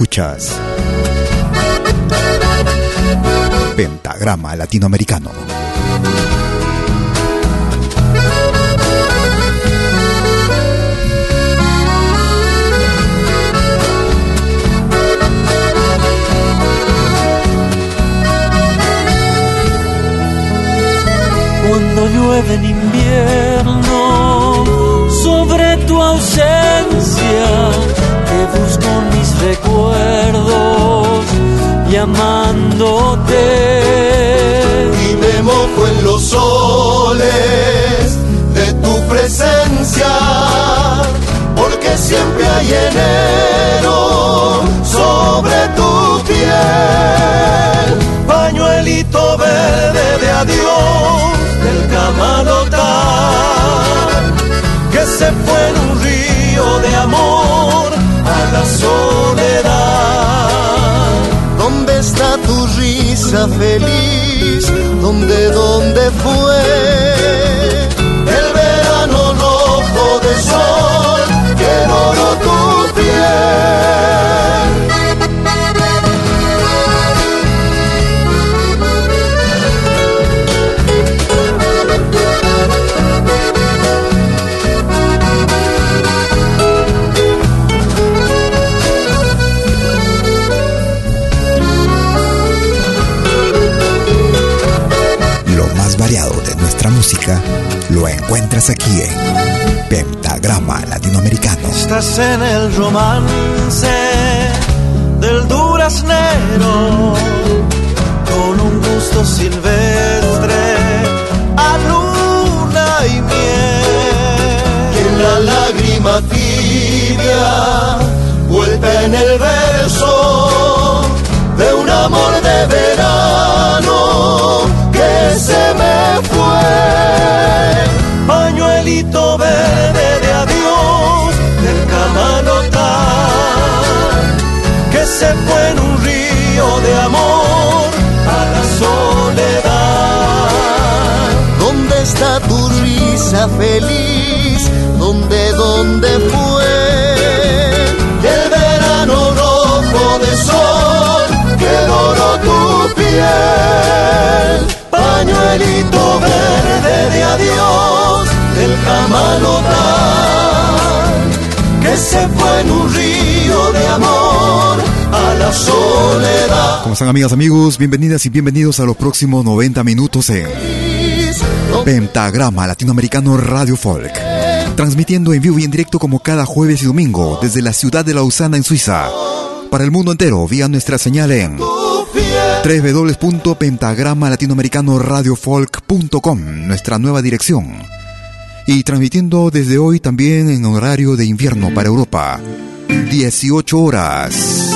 Escuchas Pentagrama Latinoamericano. cuando llueve en invierno sobre tu ausencia que busco recuerdos llamándote y me mojo en los soles de tu presencia porque siempre hay enero sobre tu piel. Pañuelito verde de adiós del Camalotán, que se fue en un río de amor a la soledad. ¿Dónde está tu risa feliz? ¿Dónde, dónde fue? Aquí en Pentagrama Latinoamericano. Estás en el romance del duraznero con un gusto silvestre a luna y miel. Y en la lágrima tibia vuelta en el verso de un amor de verano que se me fue. Pañuelito verde de adiós del Camanotán, que se fue en un río de amor a la soledad. ¿Dónde está tu risa feliz? ¿Dónde, dónde fue? El verano rojo de sol que doró tu piel pañuelito verde de adiós soledad. ¿Cómo están amigas, amigos? Bienvenidas y bienvenidos a los próximos 90 minutos en Pentagrama Latinoamericano Radio Folk. Transmitiendo en vivo y en directo como cada jueves y domingo desde la ciudad de Lausana en Suiza. Para el mundo entero vía nuestra señal en www.pentagramalatinoamericanoradiofolk.com, nuestra nueva dirección. Y transmitiendo desde hoy también en horario de invierno para Europa. 18 horas.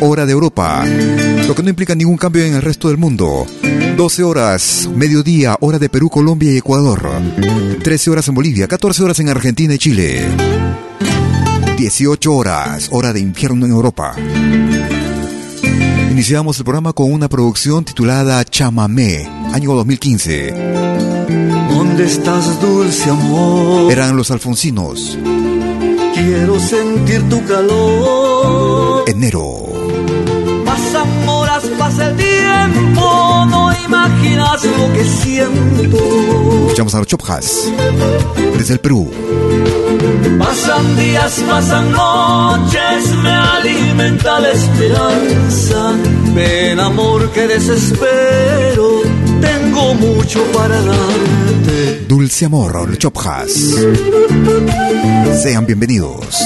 Hora de Europa. Lo que no implica ningún cambio en el resto del mundo. 12 horas, mediodía, hora de Perú, Colombia y Ecuador. 13 horas en Bolivia, 14 horas en Argentina y Chile. 18 horas, hora de infierno en Europa. Iniciamos el programa con una producción titulada Chamamé, año 2015. ¿Dónde estás, dulce amor? Eran los alfonsinos. Quiero sentir tu calor. Enero. Pasan horas, pasa el tiempo, no imaginas lo que siento. Escuchamos a los Chopjas, desde el Perú. Pasan días, pasan noches, me alimenta la esperanza. Ven amor que desespero, tengo mucho para darte. Dulce amor, los Chopjas. Sean bienvenidos.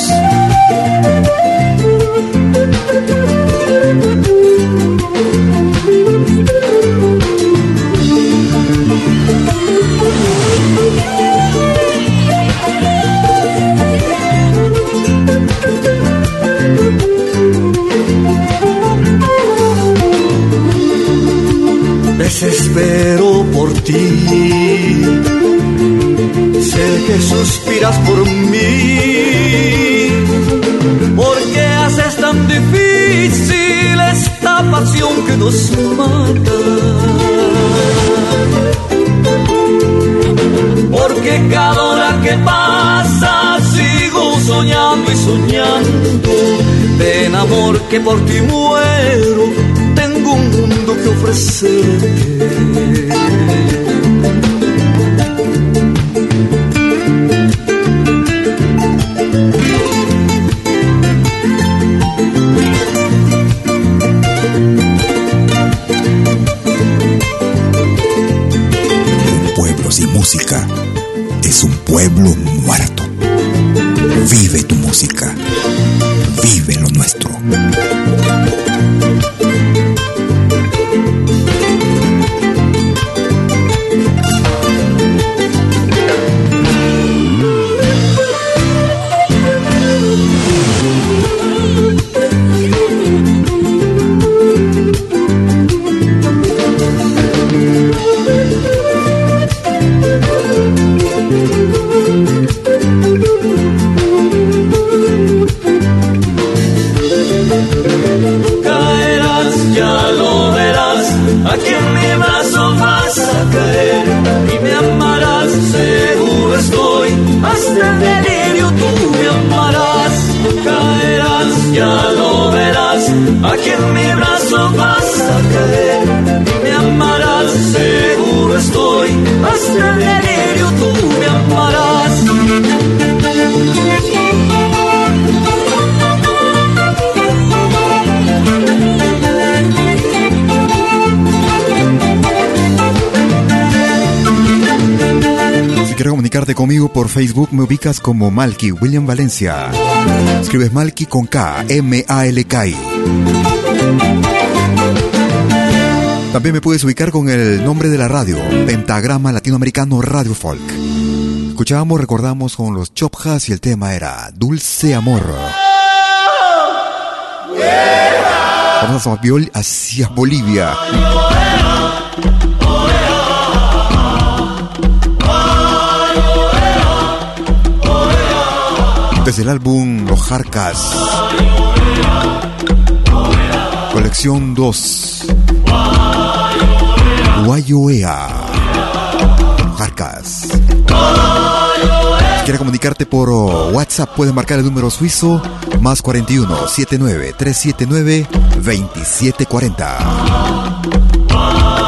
desespero por ti. Suspiras por mí. ¿Por qué haces tan difícil esta pasión que nos mata? Porque cada hora que pasa sigo soñando y soñando. Ven amor que por ti muero un mundo que ofrecerte. Es un pueblo muerto. Vive tu música. Vive lo nuestro. Conmigo por Facebook, me ubicas como Malky William Valencia. Escribes Malky con K, M-A-L-K. También me puedes ubicar con el nombre de la radio, Pentagrama Latinoamericano Radio Folk. Escuchábamos, recordamos con los Chopjas y el tema era Dulce Amor. Vamos hacia Bolivia. Desde el álbum Los Jarcas. Colección 2. Guayoea. Jarcas. Si quieres comunicarte por WhatsApp, puedes marcar el número suizo más 41 79 379 2740.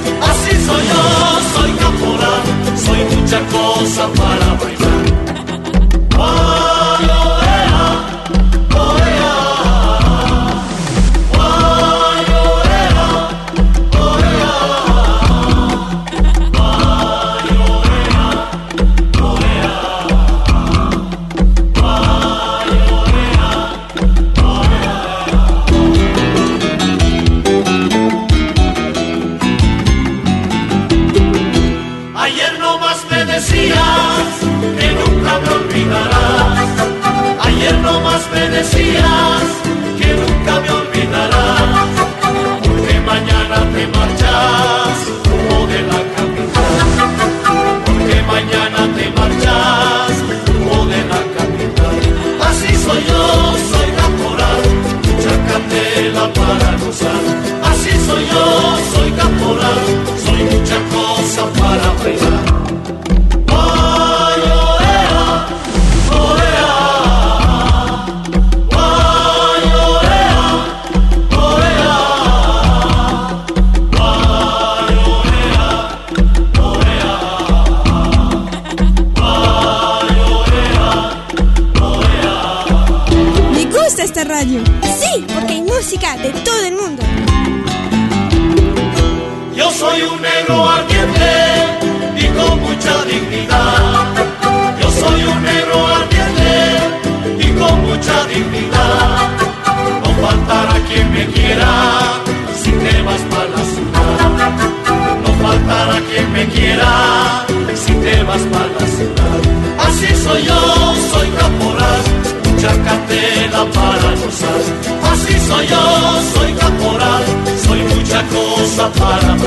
Guatemala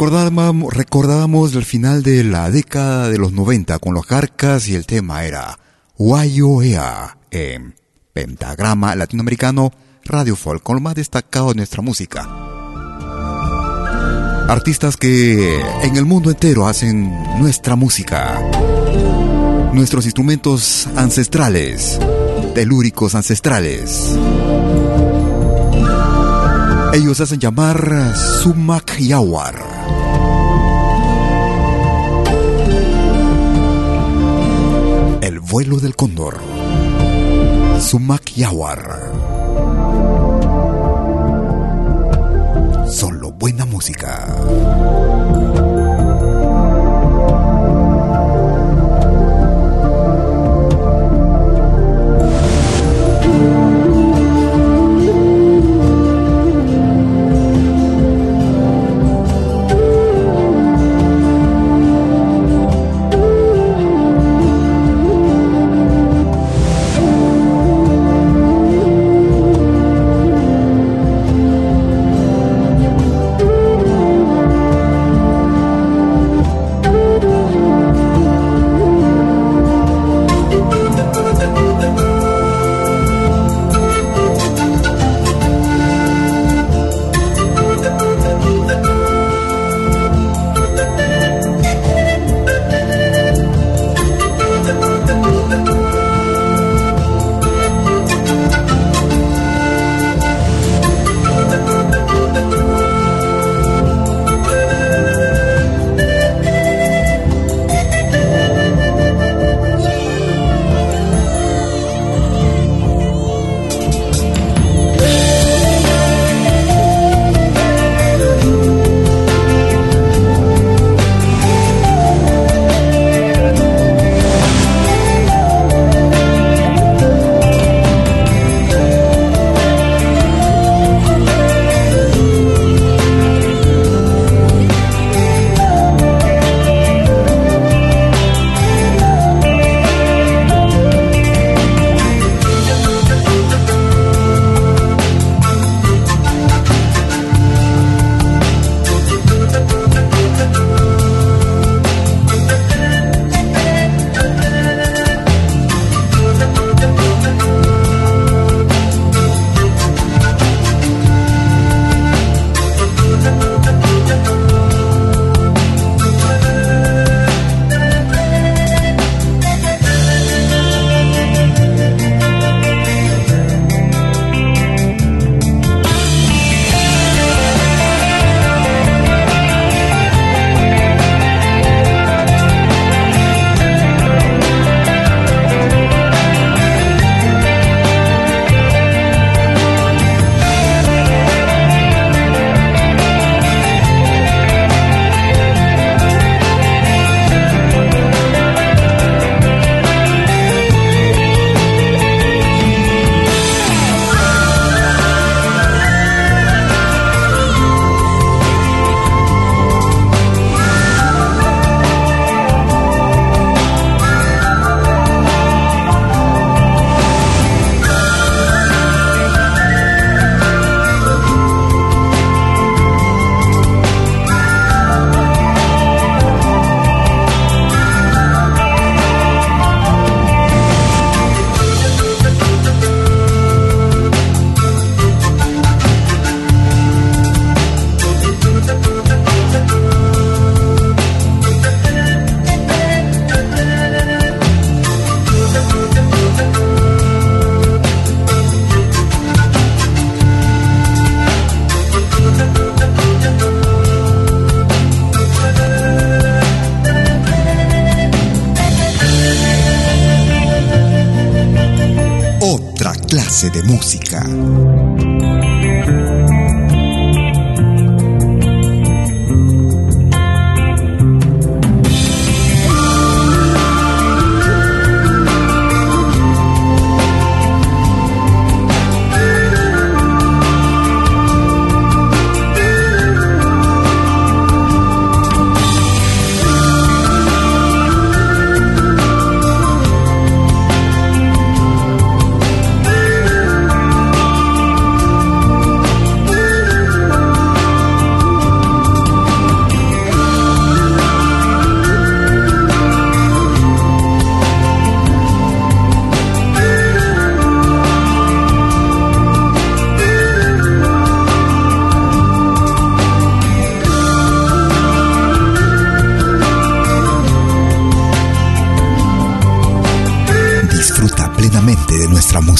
Recordábamos, recordábamos el final de la década de los 90 con los carcas y el tema era Guayoea en Pentagrama Latinoamericano Radio Folk, con lo más destacado de nuestra música. Artistas que en el mundo entero hacen nuestra música, nuestros instrumentos ancestrales, telúricos ancestrales. Ellos hacen llamar Sumac Yawar. Vuelo del Cóndor. Sumac Yawar. Solo buena música.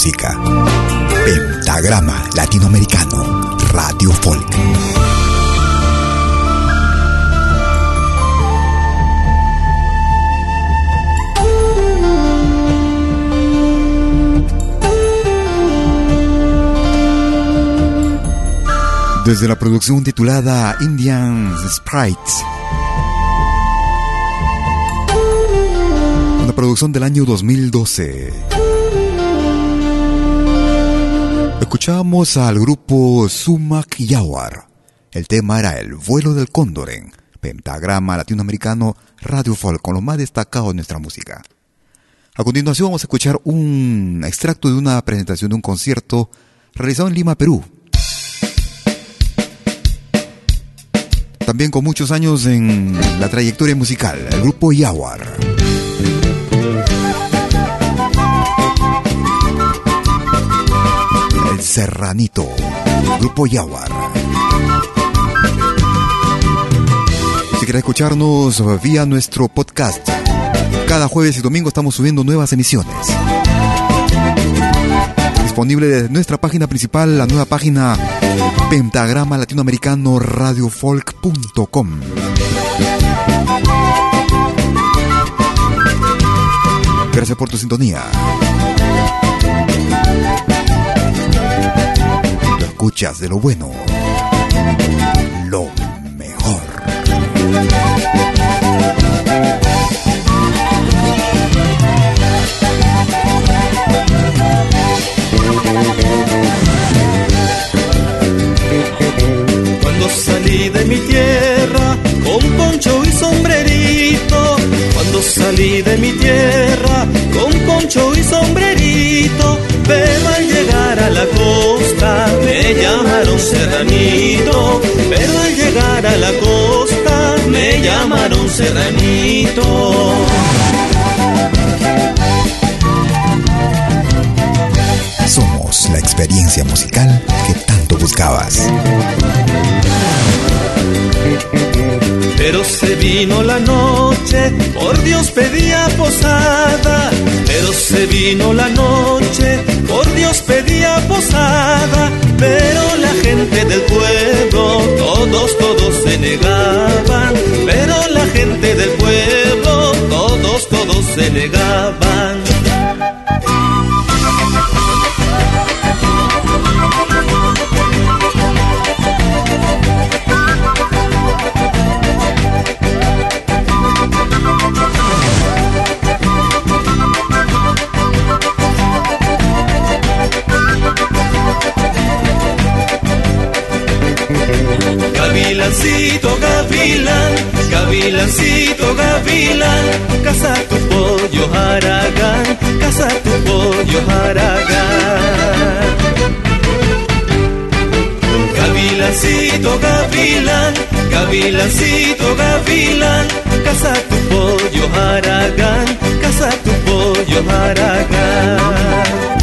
Pentagrama Latinoamericano, Radio Folk. Desde la producción titulada Indian Sprites. Una producción del año 2012. Escuchamos al grupo Sumac Yawar. El tema era El vuelo del cóndor en Pentagrama Latinoamericano Radio Folk, con lo más destacado de nuestra música. A continuación vamos a escuchar un extracto de una presentación de un concierto realizado en Lima, Perú. También con muchos años en la trayectoria musical, el grupo Yawar. Serranito, Grupo Yaguar. Si quieres escucharnos vía nuestro podcast, cada jueves y domingo estamos subiendo nuevas emisiones. Disponible desde nuestra página principal, la nueva página pentagrama latinoamericano radiofolk.com. Gracias por tu sintonía. Escuchas de lo bueno, lo mejor. Cuando salí de mi tierra con poncho y sombrerito, cuando salí de mi tierra con poncho y sombrerito, pero al llegar a la costa me llamaron serranito, pero al llegar a la costa me llamaron serranito. Somos la experiencia musical que tanto buscabas. Pero se vino la noche, por Dios pedía posada. Pero se vino la noche, por Dios pedía posada. Pero la gente del pueblo, todos, todos se negaban. Pero la gente del pueblo, todos, todos se negaban. Gavilancito, gavilán, casa tu pollo haragán, casa tu pollo haragán. Gavilancito, gavilán, gavilancito, gavilán, casa tu pollo haragán, casa tu pollo haragán.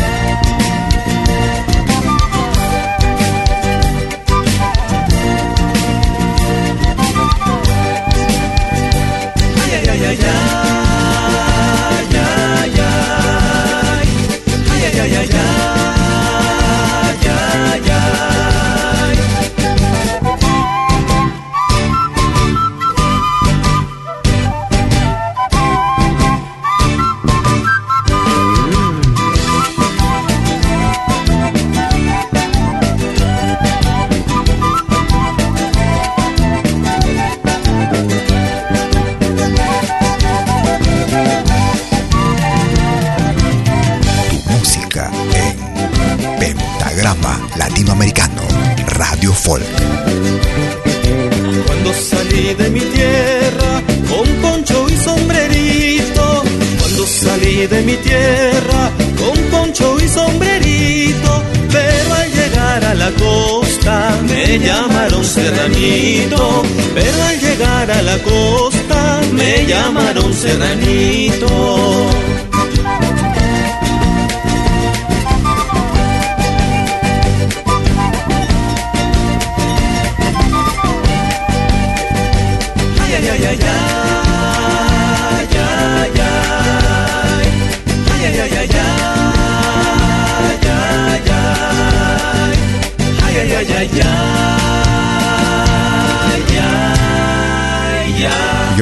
Llamaron serranito.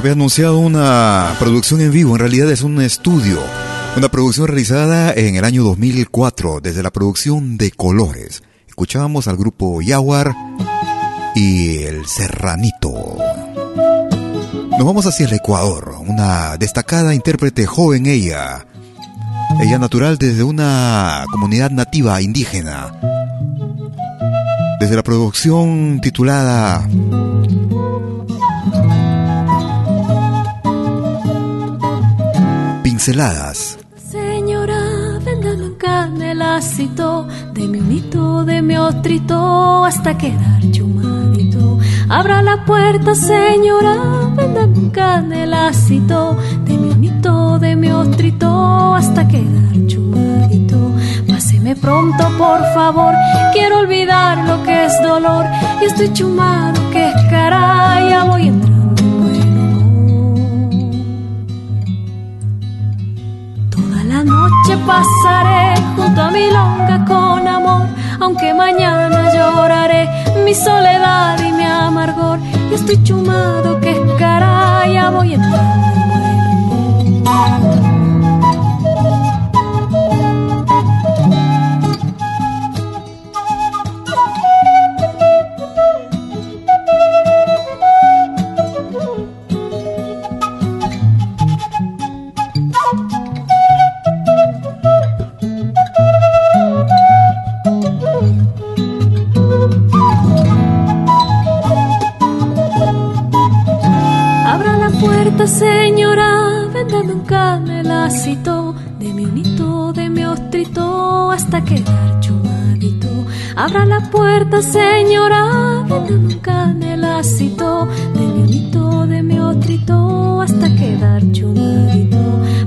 Había anunciado una producción en vivo, en realidad es un estudio, una producción realizada en el año 2004 desde la producción de Colores. Escuchábamos al grupo Yaguar y el Serranito. Nos vamos hacia el Ecuador, una destacada intérprete joven ella. Ella natural desde una comunidad nativa indígena. Desde la producción titulada Pinceladas. Señora, véndame un canelacito de mi unito, de mi ostrito, hasta quedar chumadito. Abra la puerta, señora, véndame un canelacito de mi unito, de mi ostrito, hasta quedar chumadito. Páseme pronto, por favor, quiero olvidar lo que es dolor y estoy chumado, que es cara, ya voy entrando noche pasaré junto a mi longa con amor, aunque mañana lloraré mi soledad y mi amargor. Y estoy chumado que es cara, ya voy entrando en un canelacito de mi unito, de mi ostrito, hasta quedar chumadito. Abra la puerta, señora, véndame un de mi unito, de mi ostrito, hasta quedar chumadito.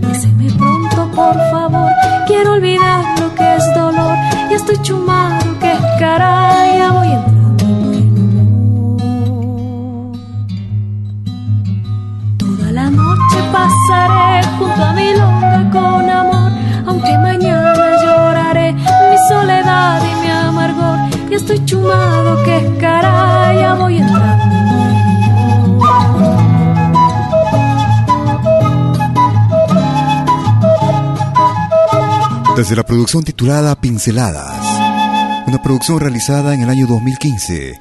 Páseme pronto, por favor, quiero olvidar lo que es dolor. Y estoy chumado, que es caray, estoy chumado que caray, ya voy entrando. Desde la producción titulada Pinceladas, una producción realizada en el año 2015,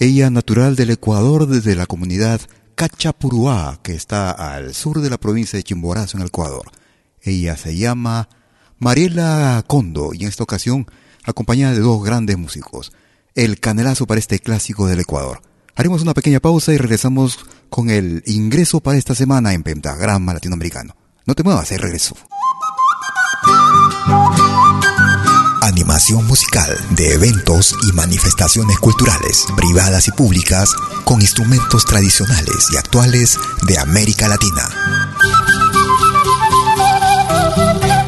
ella natural del Ecuador desde la comunidad Cachapuruá, que está al sur de la provincia de Chimborazo, en el Ecuador. Ella se llama Mariela Condo y en esta ocasión acompañada de dos grandes músicos. El canelazo para este clásico del Ecuador. Haremos una pequeña pausa y regresamos con el ingreso para esta semana en Pentagrama Latinoamericano. No te muevas, el regreso animación musical de eventos y manifestaciones culturales, privadas y públicas, con instrumentos tradicionales y actuales de América Latina.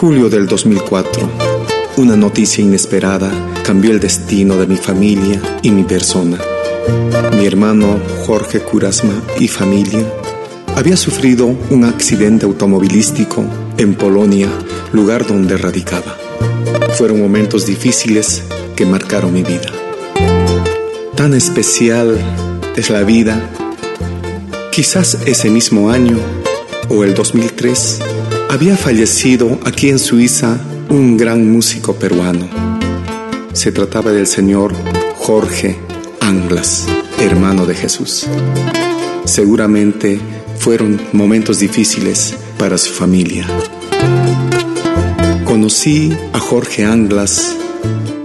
Julio del 2004. Una noticia inesperada cambió el destino de mi familia y mi persona. Mi hermano Jorge Curasma y familia había sufrido un accidente automovilístico en Polonia, lugar donde radicaba. Fueron momentos difíciles que marcaron mi vida. Tan especial es la vida. Quizás ese mismo año, o el 2003, había fallecido aquí en Suiza un gran músico peruano. Se trataba del señor Jorge Anglas, hermano de Jesús. Seguramente fueron momentos difíciles para su familia. Conocí a Jorge Anglas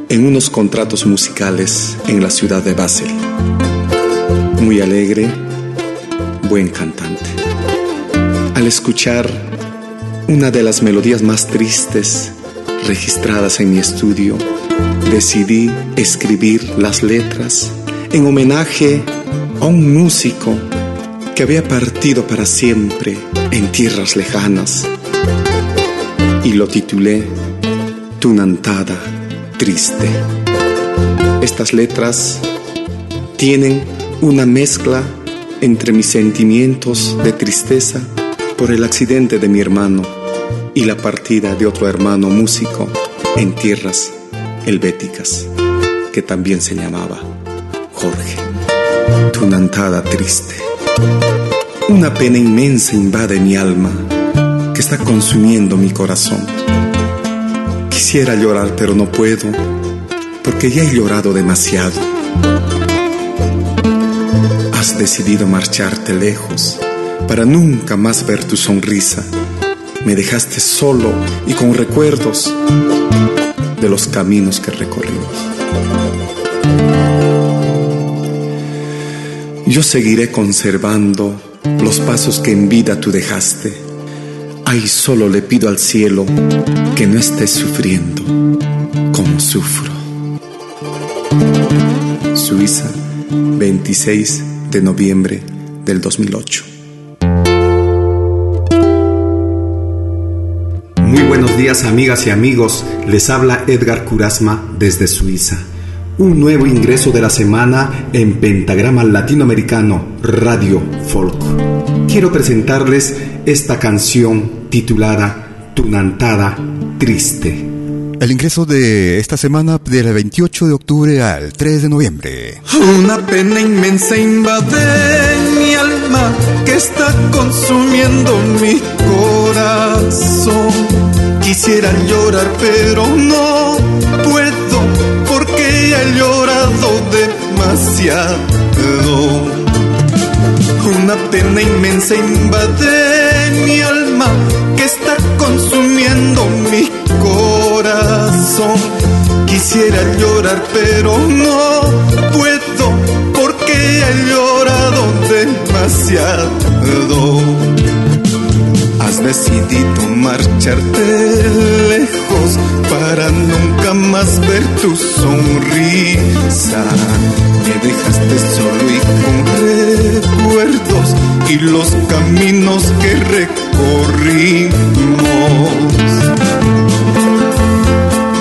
en unos contratos musicales en la ciudad de Basel. Muy alegre, buen cantante. Al escuchar una de las melodías más tristes registradas en mi estudio, decidí escribir las letras en homenaje a un músico que había partido para siempre en tierras lejanas y lo titulé Tunantada triste. Estas letras tienen una mezcla entre mis sentimientos de tristeza por el accidente de mi hermano y la partida de otro hermano músico en tierras helvéticas, que también se llamaba Jorge. Tunantada triste. Una pena inmensa invade mi alma que está consumiendo mi corazón Quisiera llorar, pero no puedo, porque ya he llorado demasiado. Has decidido marcharte lejos para nunca más ver tu sonrisa. Me dejaste solo y con recuerdos de los caminos que recorrimos. Yo seguiré conservando los pasos que en vida tú dejaste Ay, solo le pido al cielo que no estés sufriendo como sufro. Suiza, 26 de noviembre del 2008. Buenos días amigas y amigos, les habla Edgar Curasma desde Suiza. Un nuevo ingreso de la semana en Pentagrama Latinoamericano Radio Folk. Quiero presentarles esta canción titulada Tunantada Triste. El ingreso de esta semana del 28 de octubre al 3 de noviembre. Una pena inmensa invade mi alma que está consumiendo mi corazón. Quisiera llorar pero no puedo porque he llorado demasiado. Una pena inmensa invade mi alma que está consumiendo mi corazón. Quisiera llorar pero no puedo he llorado demasiado. Has decidido marcharte lejos para nunca más ver tu sonrisa. Me dejaste solo y con recuerdos y los caminos que recorrimos.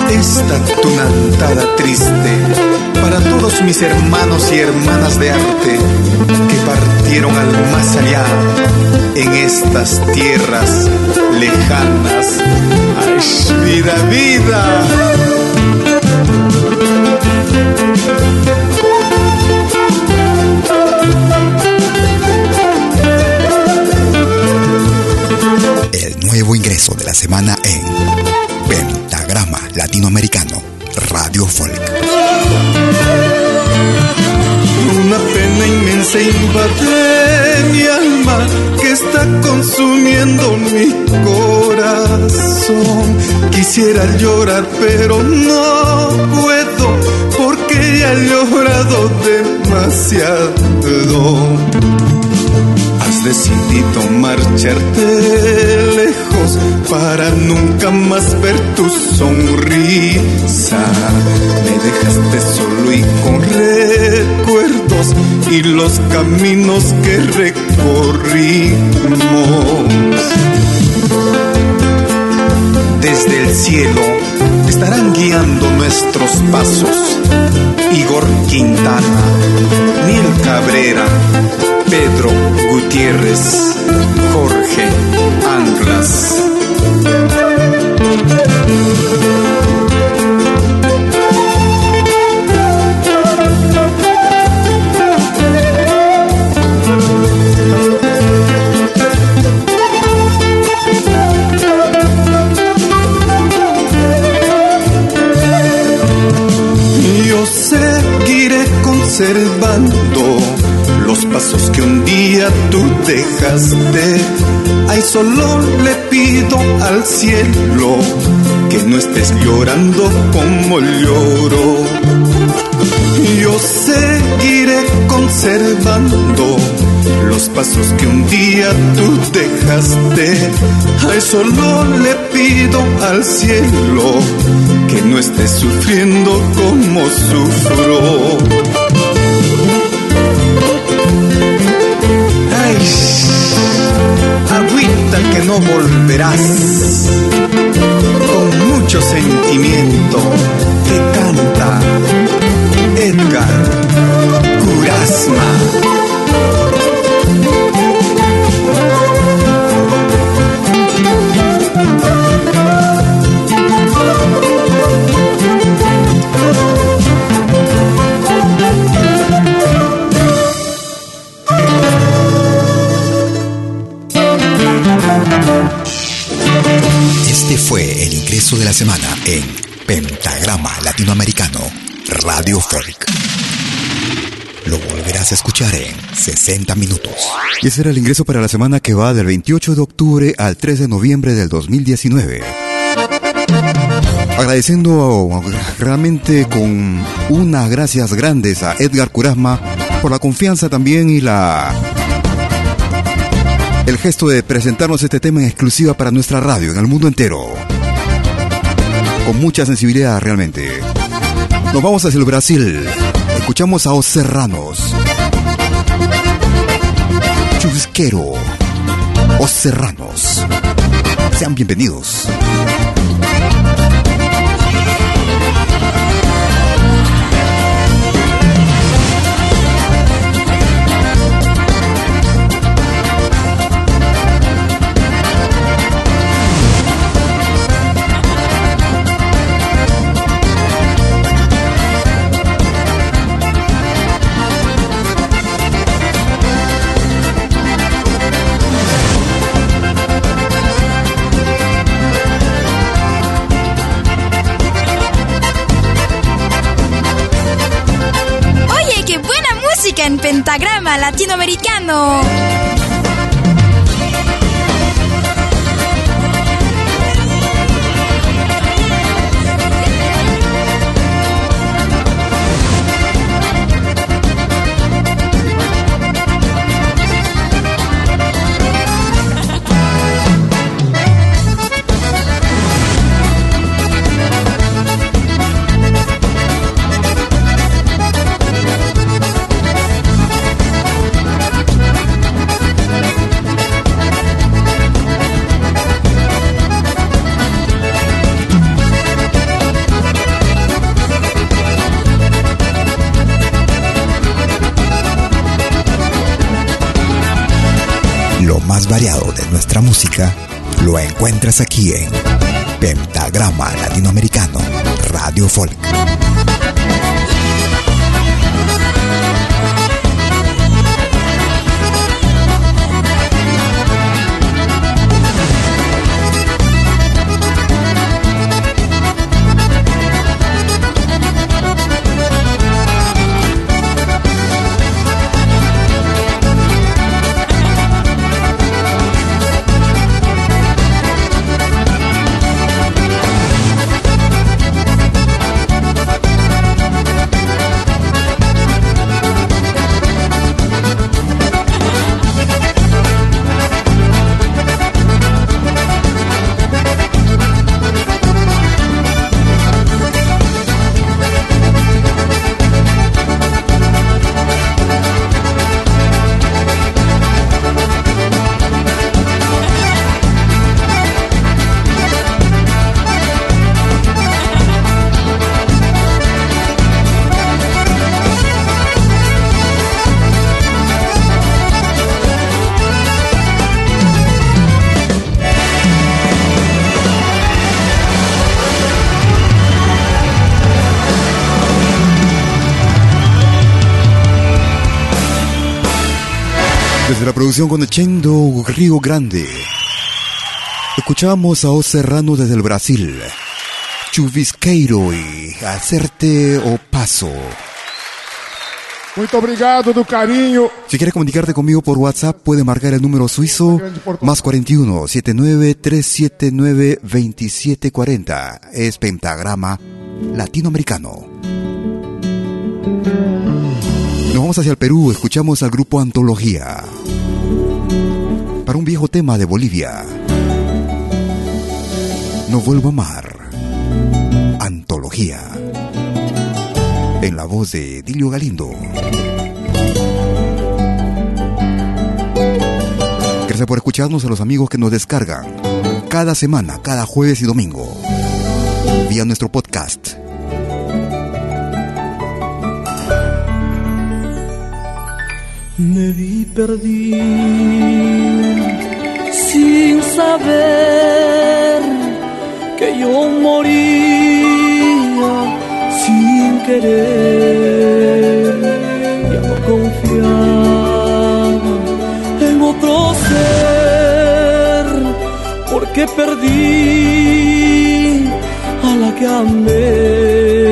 Esta tunantada triste para todos mis hermanos y hermanas de arte que partieron al más allá en estas tierras lejanas. ¡Ay, vida, vida! El nuevo ingreso de la semana en Pentagrama Latinoamericano Radio Folk. Una pena inmensa invade mi alma que está consumiendo mi corazón. Quisiera llorar pero no puedo porque ya he llorado demasiado decidido marcharte lejos para nunca más ver tu sonrisa. Me dejaste solo y con y los caminos que recorrimos. Desde el cielo estarán guiando nuestros pasos. Igor Quintana, Niel Cabrera, Pedro Gutiérrez, Jorge Anglas. Seguiré conservando los pasos que un día tú dejaste. Ay, solo le pido al cielo que no estés llorando como lloro. Yo seguiré conservando los pasos que un día tú dejaste. Ay, solo le pido al cielo que no estés sufriendo como sufro. Que no volverás, con mucho sentimiento que canta Edgar Curasma. Semana en Pentagrama Latinoamericano Radio Folk. Lo volverás a escuchar en 60 minutos. Y ese era el ingreso para la semana que va del 28 de octubre al 3 de noviembre del 2019. Agradeciendo realmente con unas gracias grandes a Edgar Curasma por la confianza también y la el gesto de presentarnos este tema en exclusiva para nuestra radio en el mundo entero. Con mucha sensibilidad realmente. Nos vamos hacia el Brasil. Escuchamos a Os Serranos. Chubisquero. Os Serranos. Sean bienvenidos. Pentagrama latinoamericano. Nuestra música lo encuentras aquí en Pentagrama Latinoamericano Radio Folk. Desde la producción Conechendo Río Grande. Escuchamos a Os Serrano desde el Brasil. Chuvisqueiro y Hacerte o Paso. Muito obrigado do carinho. Si quieres comunicarte conmigo por WhatsApp, puede marcar el número suizo más 41 79 379 2740. Es pentagrama latinoamericano. Nos vamos hacia el Perú, escuchamos al grupo Antología. Para un viejo tema de Bolivia. No vuelvo a amar. Antología. En la voz de Dilio Galindo. Gracias por escucharnos a los amigos que nos descargan cada semana, cada jueves y domingo, vía nuestro podcast. Me vi perdido sin saber que yo moría sin querer. Ya no confiaba en otro ser porque perdí a la que amé.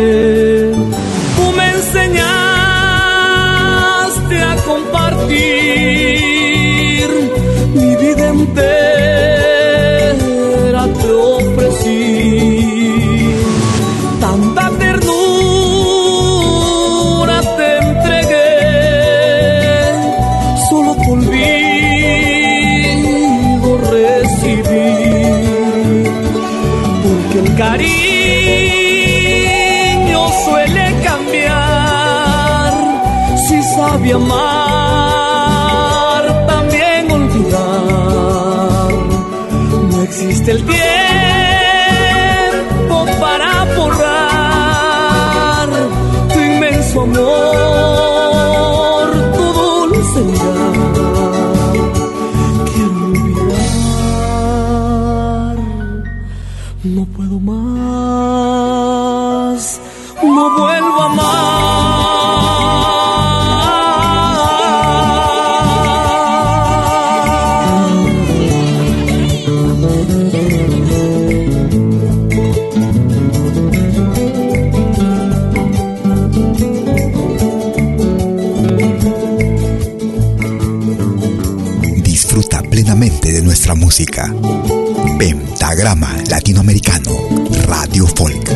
Música. Pentagrama Latinoamericano, Radio Folk.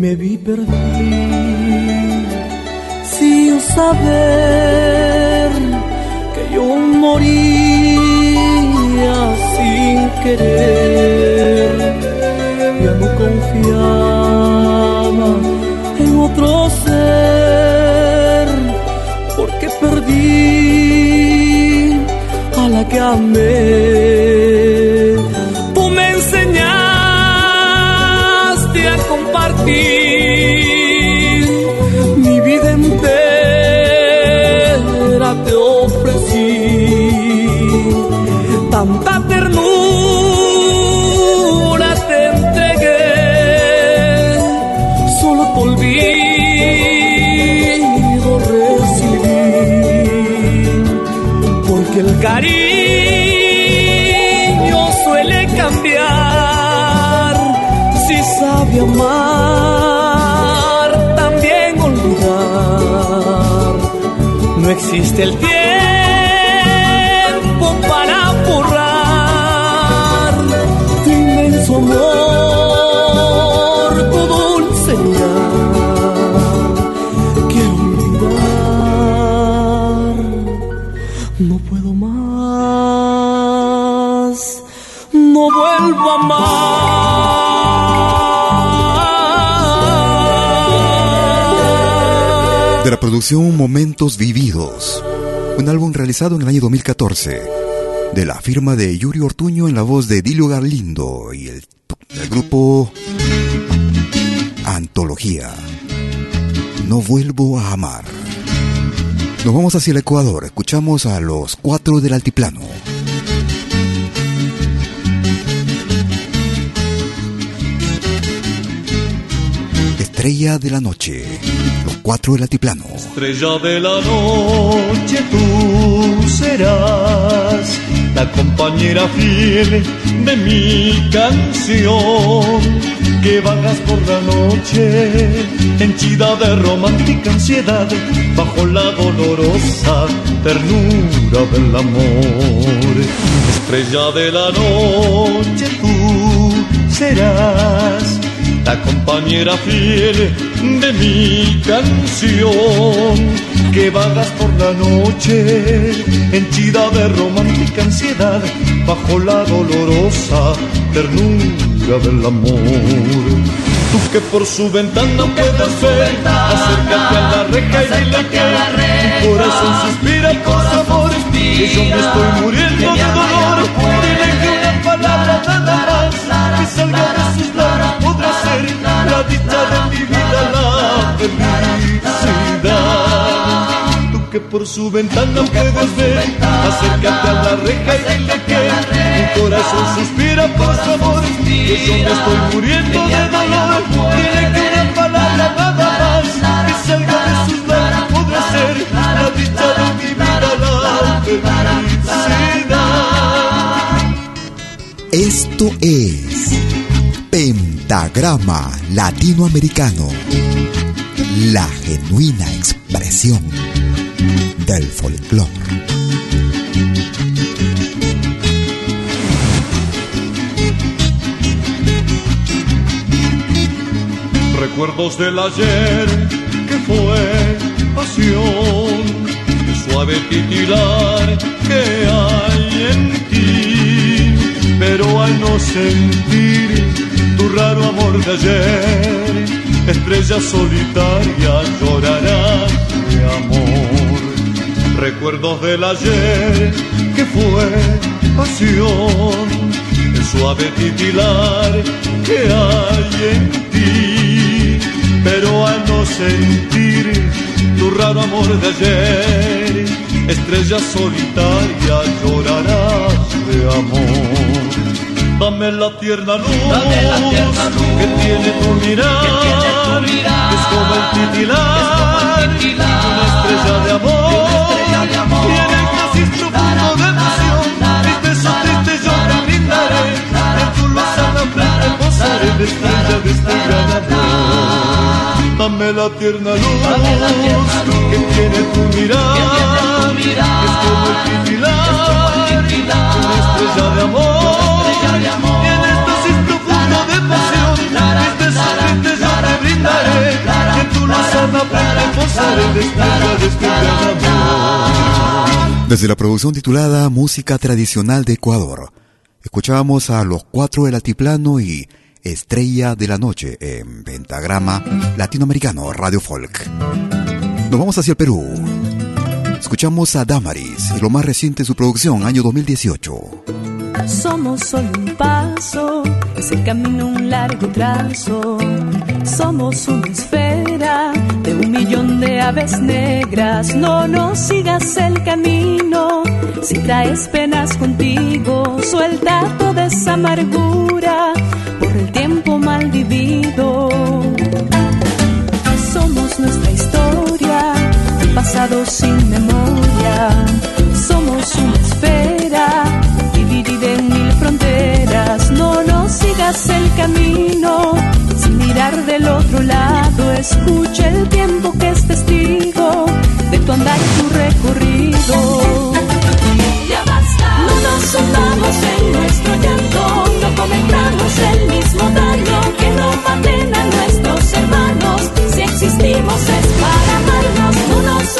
Me vi perdido sin saber que yo moría sin querer. En otro ser porque perdí a la que amé. El cariño suele cambiar. Si sabe amar también olvidar. No existe el tiempo para borrar. Tu inmenso amor Momentos Vividos, un álbum realizado en el año 2014, de la firma de Yuri Ortuño en la voz de Dilio Garlindo y el grupo Antología. No vuelvo a amar. Nos vamos hacia el Ecuador, escuchamos a los cuatro del altiplano. Estrella de la noche, los cuatro del altiplano. Estrella de la noche tú serás la compañera fiel de mi canción, que vagas por la noche, henchida de romántica ansiedad, bajo la dolorosa ternura del amor. Estrella de la noche tú serás la compañera fiel de mi canción, que vagas por la noche, henchida de romántica ansiedad, bajo la dolorosa ternura del amor. Tú que por su ventana puedes ver, acércate a la reja y dile que tu corazón suspira por su amor, que yo me estoy muriendo de dolor, dile que una palabra que salga de sus labios podrá ser la dicha de mi vida, la felicidad. Tú que por su ventana puedes ver, acércate a la reja y dile que mi corazón suspira por su amor, que yo me estoy muriendo de dolor. Dile que una palabra nada más, que salga de sus labios podrá ser la dicha de mi vida, la felicidad. Esto es Pentagrama Latinoamericano, la genuina expresión del folclore. Recuerdos del ayer que fue pasión, el suave titilar que hay en pero al no sentir tu raro amor de ayer, estrella solitaria llorará de amor. Recuerdos del ayer que fue pasión, el suave titilar que hay en ti, pero al no sentir tu raro amor de ayer, estrella solitaria llorarás de amor. Dame la tierna luz, que tiene tu mirar, que es como el titilar, una estrella de amor, y en el casi profundo de emoción, mis besos tristes yo te brindaré, en tu luz a la frente posaré de estrella de este gran amor. Dame la tierna luz, que tiene tu mirar, que es como el titilar, este amor. Desde la producción titulada Música Tradicional de Ecuador, escuchábamos a Los Cuatro del Altiplano y Estrella de la Noche en Pentagrama Latinoamericano Radio Folk. Nos vamos hacia el Perú. Escuchamos a Damaris, lo más reciente de su producción, año 2018. Somos solo un paso, es el camino un largo trazo. Somos una esfera de un millón de aves negras. No nos sigas el camino, si traes penas contigo, suelta toda esa amargura por el tiempo mal vivido. Somos nuestra historia, pasado sin memoria. Somos una esfera dividida en mil fronteras. No nos sigas el camino sin mirar del otro lado. Escucha el tiempo que es testigo de tu andar y tu recorrido. Ya basta. No nos hundamos en nuestro llanto, no cometamos el mismo daño que no maten a nuestros hermanos. Si existimos es para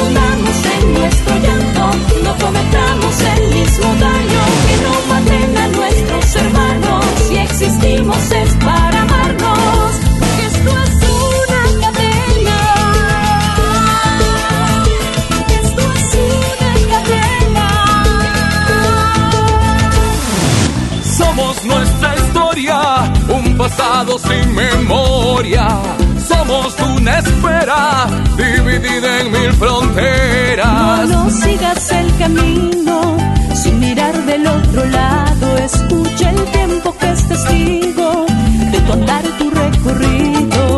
hundamos en nuestro llanto, no cometamos el mismo daño que no maten a nuestros hermanos. Si existimos es para amarnos, esto es una cadena. Esto es una cadena. Somos nuestra historia, un pasado sin memoria. Somos una espera dividida en mil No fronteras. nos sigas el camino sin mirar del otro lado. Escucha el tiempo que es testigo de tu andar y tu recorrido.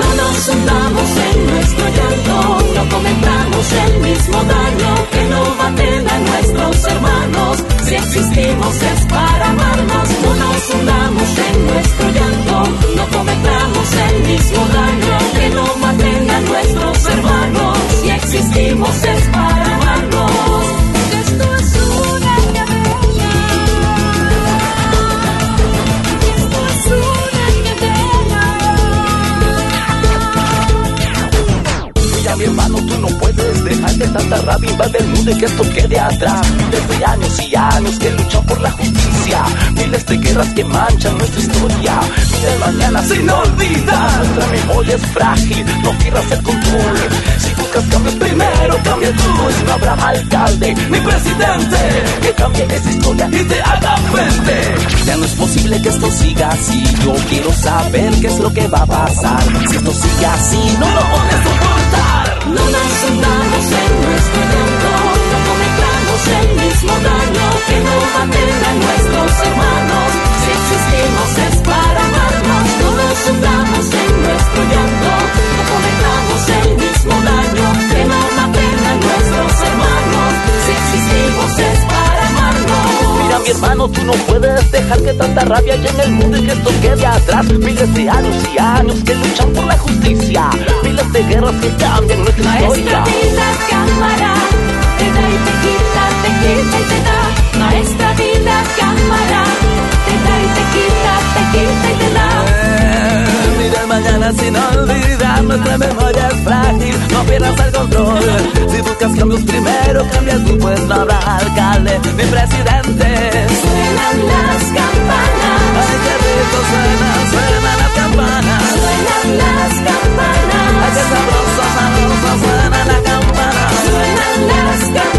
No nos hundamos en nuestro llanto, no cometamos el mismo daño que no maten a nuestros si existimos es para amarnos, no nos hundamos en nuestro llanto, no cometamos el mismo daño que no maten a nuestros hermanos, si existimos es para imposible que esto quede atrás. Miles de años y años que luchan por la justicia. Miles de guerras que manchan nuestra historia. Mira mañana sin olvidar. La memoria es frágil, no quieras el control. Si buscas cambios primero, cambia tú. no habrá alcalde ni presidente que cambie esa historia y te haga frente. Ya no es posible que esto siga así. Yo quiero saber qué es lo que va a pasar. Si esto sigue así, no lo voy a soportar. No nos mismo daño que no mantenga a nuestros hermanos. Si existimos es para amarnos, no nos hundamos en nuestro llanto, no cometamos el mismo daño que no mantenga a nuestros hermanos. Si existimos es para amarnos. Mira mi hermano, tú no puedes dejar que tanta rabia haya en el mundo y que esto quede atrás. Miles de años y años que luchan por la justicia, miles de guerras que cambian nuestra Maestra vida cámara, te da y te quita y te da. Maestra vida cámara, te da y te quita, te quita y te da. Eh, mira mañana sin olvidar, nuestra memoria es frágil, no pierdas el control. Si buscas cambios primero, cambias tú, pues no habrá alcalde ni presidente. Suenan las campanas. Ay, qué rico suenan, suenan las campanas. Suenan las campanas. Ay, qué sabroso, sabroso suena la campana. Suenan las campanas.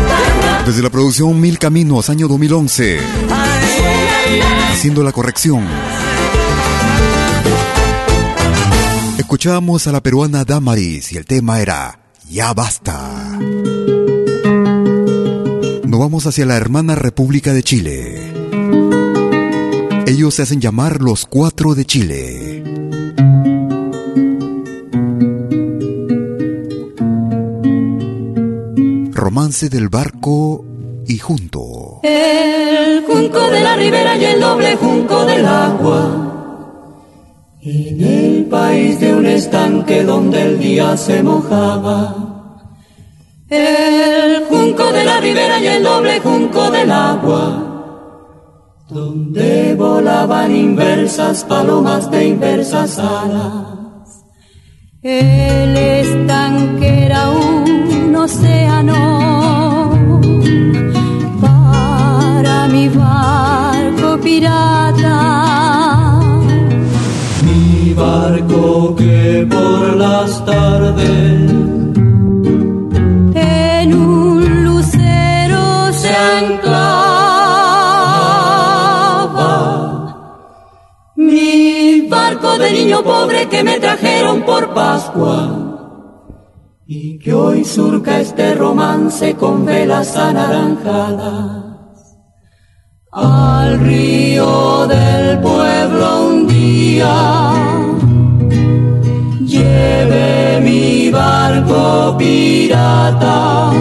Desde la producción Mil Caminos, año 2011. Haciendo la corrección. Escuchábamos a la peruana Damaris y el tema era Ya basta. Nos vamos hacia la hermana República de Chile. Ellos se hacen llamar los Cuatro de Chile. Romance del barco y junto. El junco de la ribera y el doble junco del agua. En el país de un estanque donde el día se mojaba. El junco de la ribera y el doble junco del agua. Donde volaban inversas palomas de inversas alas. El estanque era un océano pirata. Mi barco que por las tardes en un lucero se anclaba. Mi barco de niño pobre que me trajeron por Pascua. Y que hoy surca este romance con velas anaranjadas. Al río del pueblo un día lleve mi barco pirata.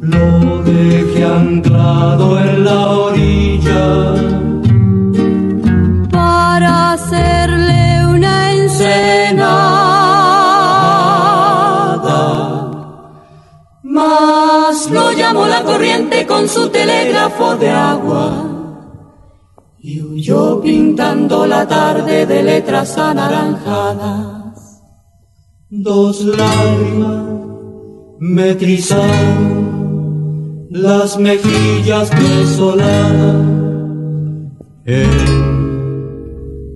Lo dejé anclado en Lo llamó la corriente con su telégrafo de agua y huyó pintando la tarde de letras anaranjadas. Dos lágrimas me trizaron las mejillas desoladas en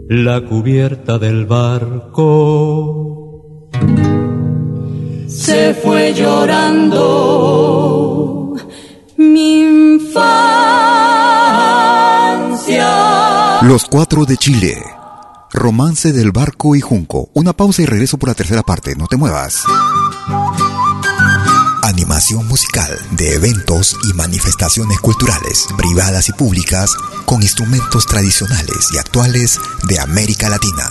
la cubierta del barco. Se fue llorando infancia. Los Cuatro de Chile. Romance del barco y junco. Una pausa y regreso por la tercera parte. No te muevas. Animación musical de eventos y manifestaciones culturales, privadas y públicas, con instrumentos tradicionales y actuales de América Latina.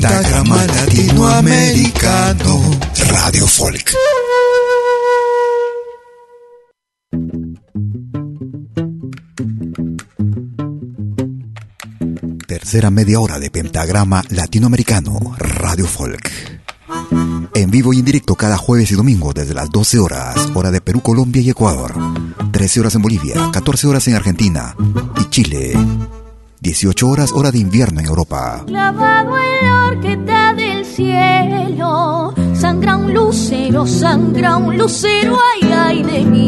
Pentagrama Latinoamericano Radio Folk. Tercera media hora de Pentagrama Latinoamericano Radio Folk. En vivo y en directo cada jueves y domingo desde las 12 horas, hora de Perú, Colombia y Ecuador 13 horas en Bolivia, 14 horas en Argentina y Chile. 18 horas hora de invierno en Europa. Clavado en la orquesta del cielo, sangra un lucero, sangra un lucero, ay, ay de mí.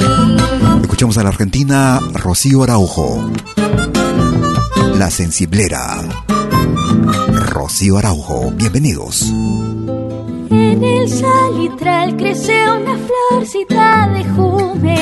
Escuchamos a la argentina Rocío Araujo. La sensiblera. Rocío Araujo, bienvenidos. En el salitral crece una florcita de jume,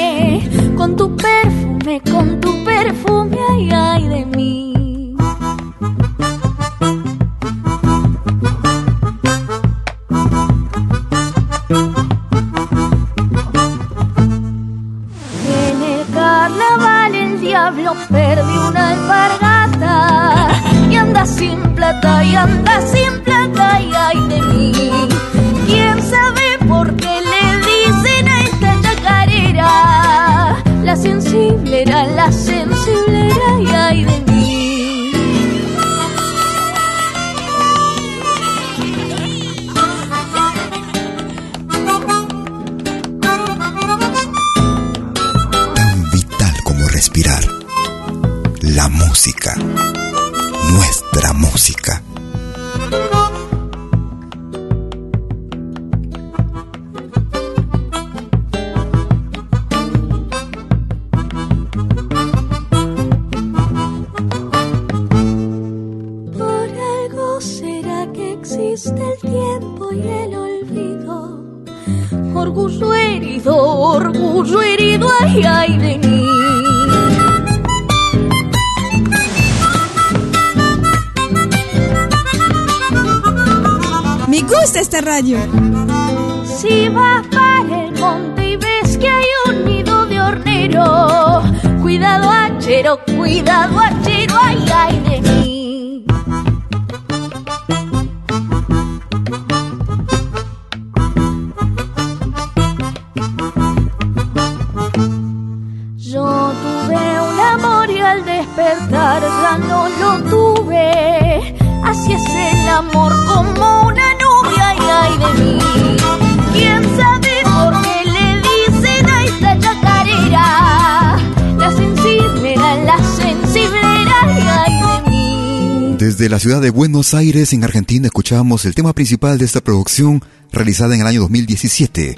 Buenos Aires, en Argentina, escuchamos el tema principal de esta producción realizada en el año 2017.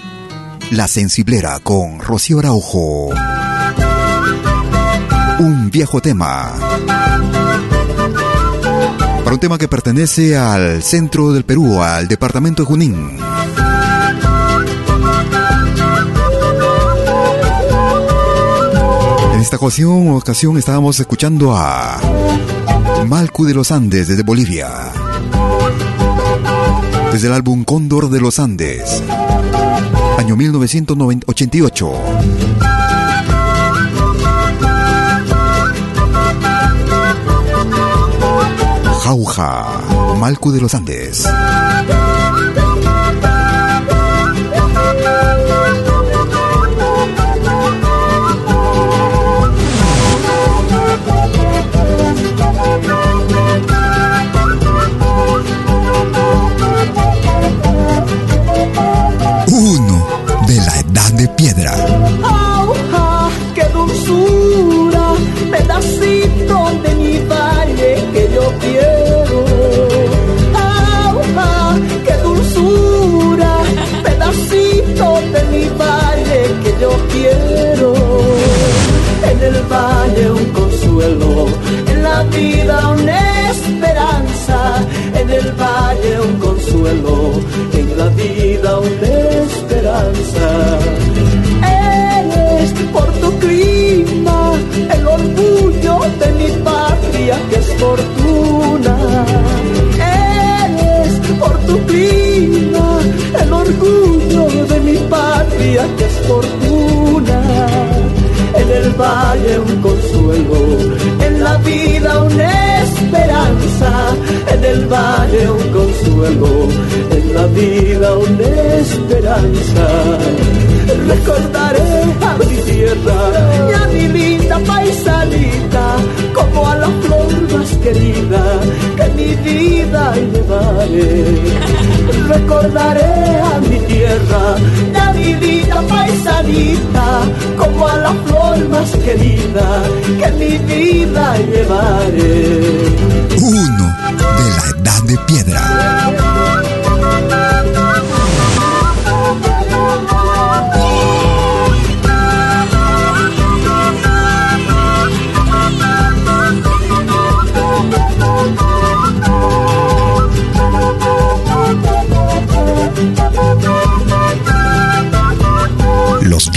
La sensiblera con Rocío Araujo. Un viejo tema. Para un tema que pertenece al centro del Perú, al departamento de Junín. En esta ocasión, ocasión estábamos escuchando a Malcu de los Andes desde Bolivia. Desde el álbum Cóndor de los Andes, año 1988. Jauja, Malcu de los Andes. En la vida una esperanza. En el valle un consuelo, en la vida una esperanza. Eres por tu clima el orgullo de mi patria que es fortuna. Eres por tu clima el orgullo de mi patria que es fortuna. En el valle un consuelo, en la vida una esperanza. En el valle un consuelo, en la vida una esperanza. Recordaré a mi tierra y a mi linda paisanita como a la flor más querida que mi vida y vale. recordaré a mi tierra, a mi vida paisanita, como a la flor más querida que mi vida llevaré. Uno de la edad de piedra.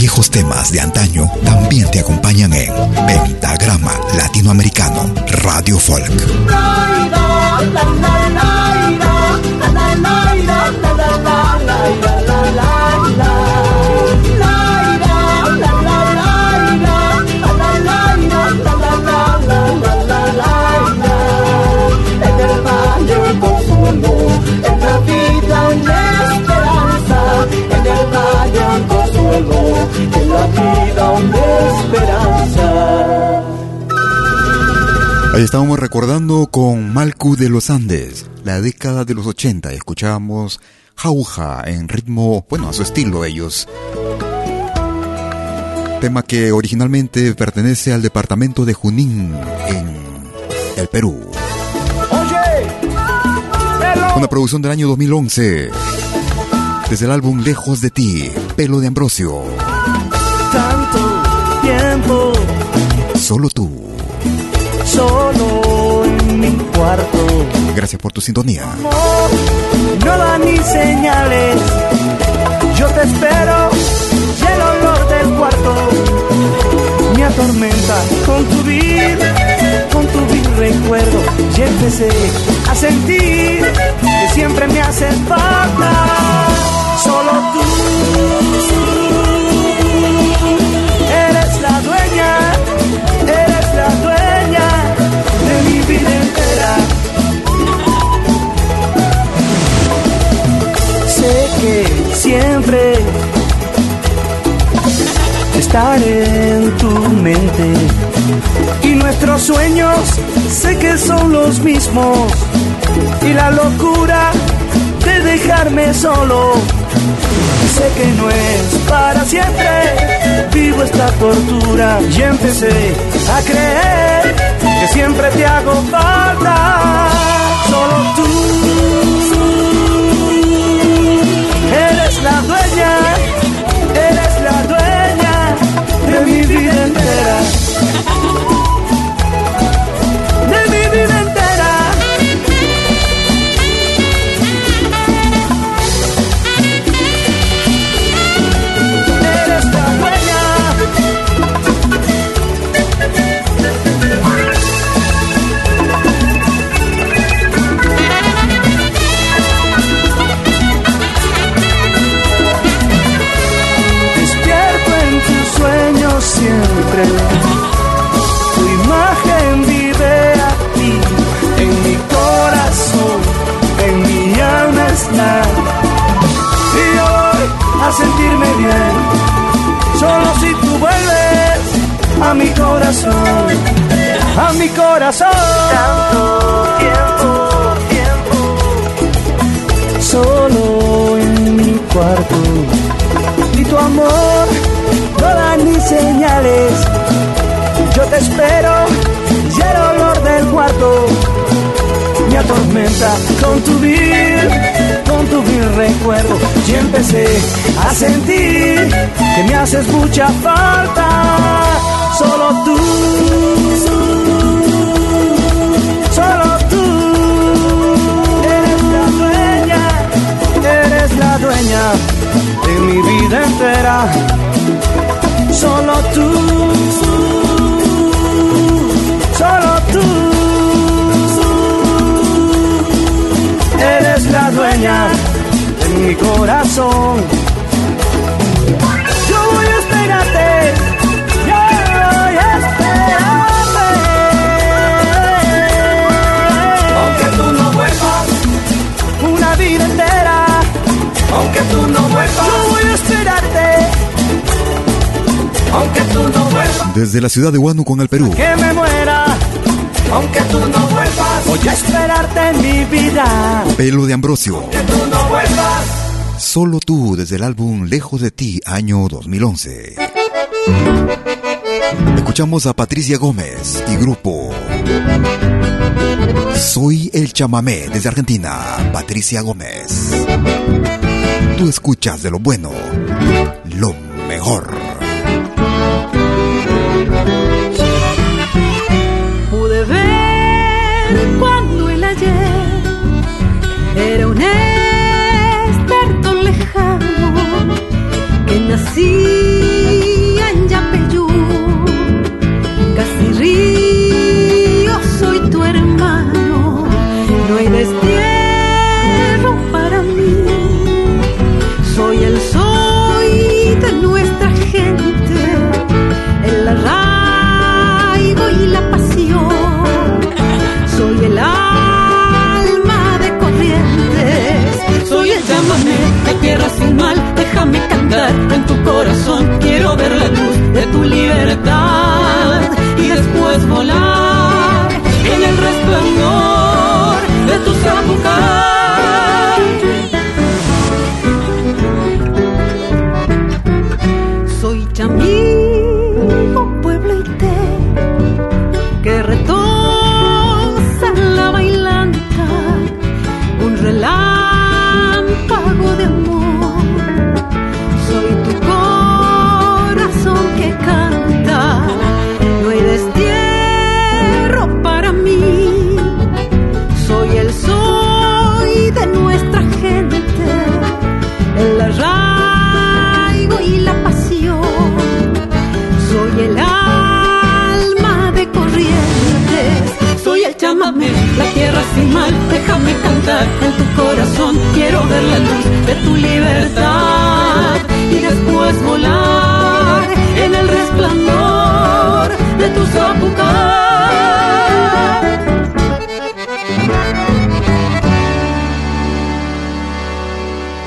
Viejos temas de antaño también te acompañan en Pentagrama Latinoamericano Radio Folk. Ahí estábamos recordando con Malcu de los Andes, la década de los 80. Escuchábamos Jauja en ritmo, bueno, a su estilo ellos. Tema que originalmente pertenece al departamento de Junín, en el Perú. Una producción del año 2011. Desde el álbum Lejos de ti, Pelo de Ambrosio. Tanto tiempo. Solo tú. Solo en mi cuarto. Gracias por tu sintonía. no da ni señales. Yo te espero. Y el olor del cuarto me atormenta con tu vida, con tu vil recuerdo. Y empecé a sentir que siempre me haces falta solo tú. Sé que siempre estaré en tu mente y nuestros sueños sé que son los mismos y la locura de dejarme solo sé que no es para siempre. Vivo esta tortura y empecé a creer que siempre te hago falta. Solo tú eres la dueña, eres la dueña de mi vida entera. Corazón, a mi corazón. Tanto tiempo, tiempo, solo en mi cuarto. Y tu amor no da ni señales. Yo te espero y el olor del cuarto me atormenta con tu con tu recuerdo. Y empecé a sentir que me haces mucha falta. Solo tú, solo tú eres la dueña, eres la dueña de mi vida entera solo tú, de mi corazón. Yo voy a esperarte, yo voy a esperarte. Aunque tú no vuelvas, una vida entera. Aunque tú no vuelvas, yo voy a esperarte aunque tú no vuelvas. Desde la ciudad de Huánuco, en el Perú. Que me muera, aunque tú no vuelvas. Voy a esperarte en mi vida. Pelo de Ambrosio. Aunque tú no vuelvas. Solo tú desde el álbum Lejos de ti, año 2011. Escuchamos a Patricia Gómez y grupo. Soy el chamamé desde Argentina, Patricia Gómez. Tú escuchas de lo bueno, lo mejor. Que nacía en Yapeyú, casi río, soy tu hermano, no hay destierro para mí, soy el soy de nuestra gente, el arraigo y la pasión, soy el alma de corrientes, soy el llámame de tierra sin mal, en tu corazón, quiero ver la luz de tu libertad y después volar en el resplandor de tu zapucar. Mal, déjame cantar en tu corazón, quiero ver la luz de tu libertad y después volar en el resplandor de tu zapucar.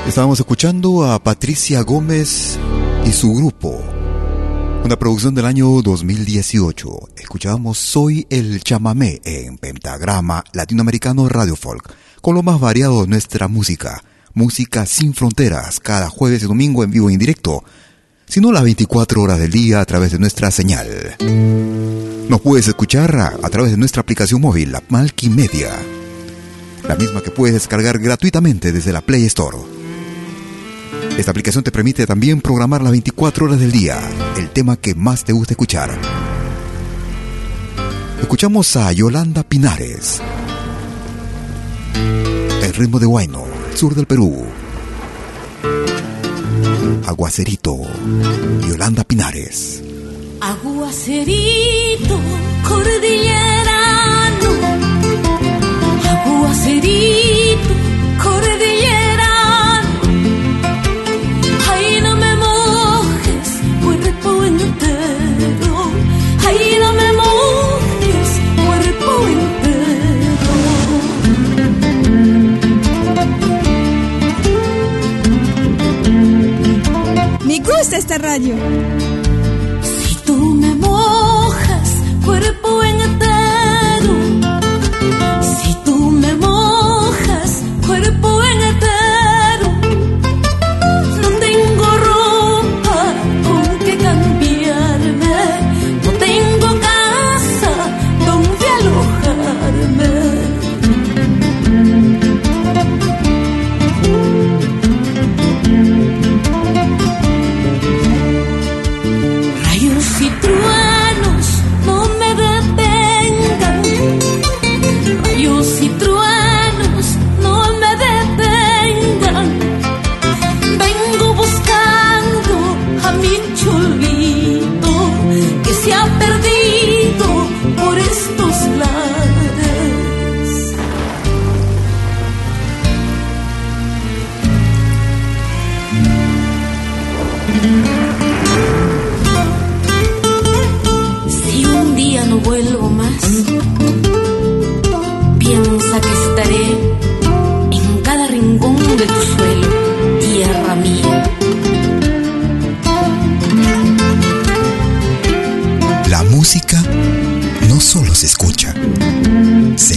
Estábamos escuchando a Patricia Gómez y su grupo. Una producción del año 2018. Escuchábamos Soy el chamamé en Pentagrama Latinoamericano Radio Folk, con lo más variado de nuestra música. Música sin fronteras, cada jueves y domingo en vivo e indirecto, sino las 24 horas del día a través de nuestra señal. Nos puedes escuchar a, través de nuestra aplicación móvil, la Malky Media, la misma que puedes descargar gratuitamente desde la Play Store. Esta aplicación te permite también programar las 24 horas del día, el tema que más te gusta escuchar. Escuchamos a Yolanda Pinares. El ritmo de Huayno, sur del Perú. Aguacerito, Yolanda Pinares. Aguacerito cordillerano, aguacerito cordillerano, gusta esta radio. Solo se escucha, se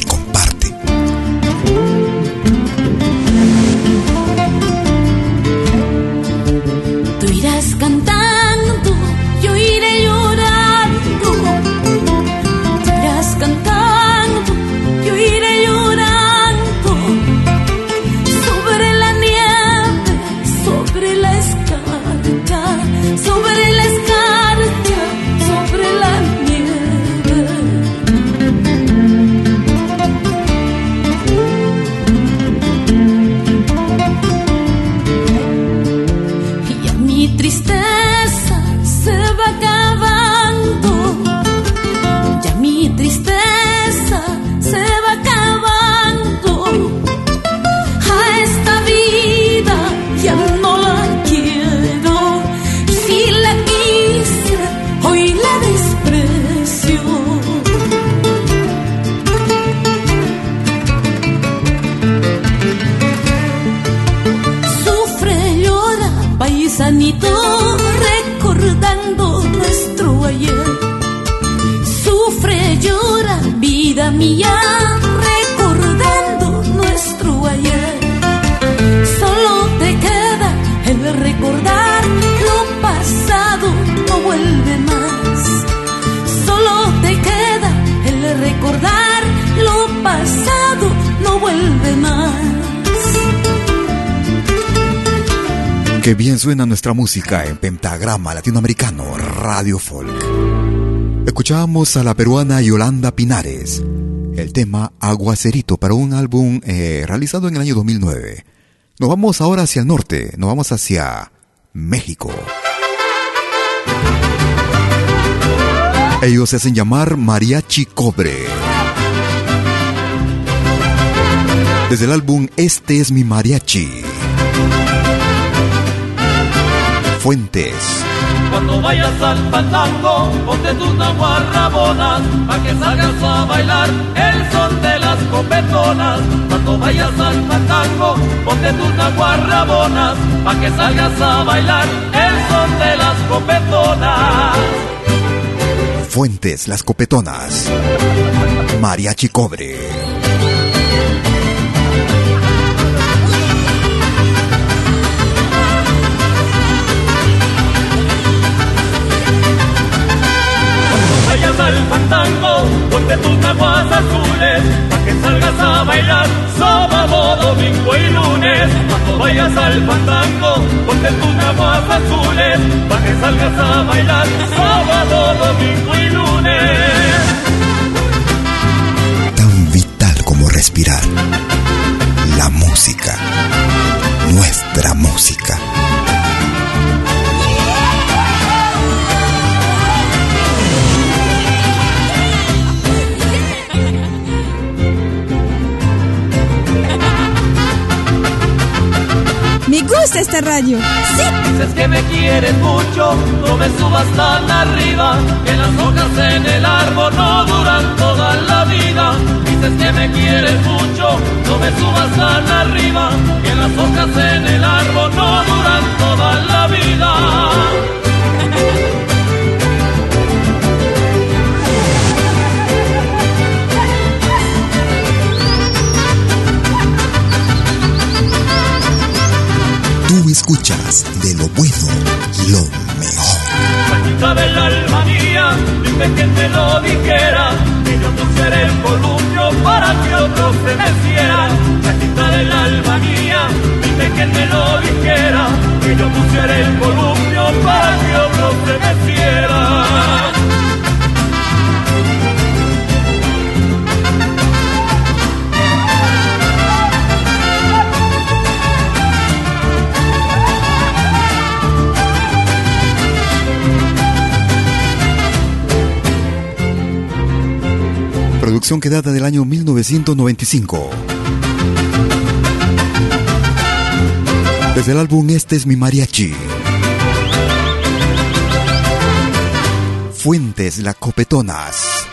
nuestra música en pentagrama latinoamericano Radio Folk. Escuchábamos a la peruana Yolanda Pinares, el tema Aguacerito para un álbum eh, realizado en el año 2009. Nos vamos ahora hacia el norte, nos vamos hacia México. Ellos se hacen llamar Mariachi Cobre. Desde el álbum Este es mi mariachi. Fuentes. Cuando vayas al pantango, ponte tus naguarrabonas, pa' que salgas a bailar el son de las copetonas. Cuando vayas al pantango, ponte tus naguarrabonas, pa' que salgas a bailar el son de las copetonas. Fuentes, las copetonas. Mariachi Cobre. Al fandango, ponte tus naguas azules, para que salgas a bailar sábado, domingo y lunes. Cuando vayas al fandango, ponte tus naguas azules, para que salgas a bailar sábado, domingo y lunes. Tan vital como respirar. La música. Esta radio. Sí. Que me quieres mucho, no me subas tan arriba, que las hojas en el árbol no duran toda la vida. Dices que me quieres mucho, no me subas tan arriba, que las hojas en el árbol no duran toda la vida. Escuchas de lo bueno lo mejor. Del alma mía, dime que te lo dijera, que yo pusiera el columpio para que otro se meciera. Maldita del alma mía, dime que te lo dijera, que yo pusiera el columpio para que otro que data del año 1995. Desde el álbum Este es mi mariachi. Fuentes, la copetonas.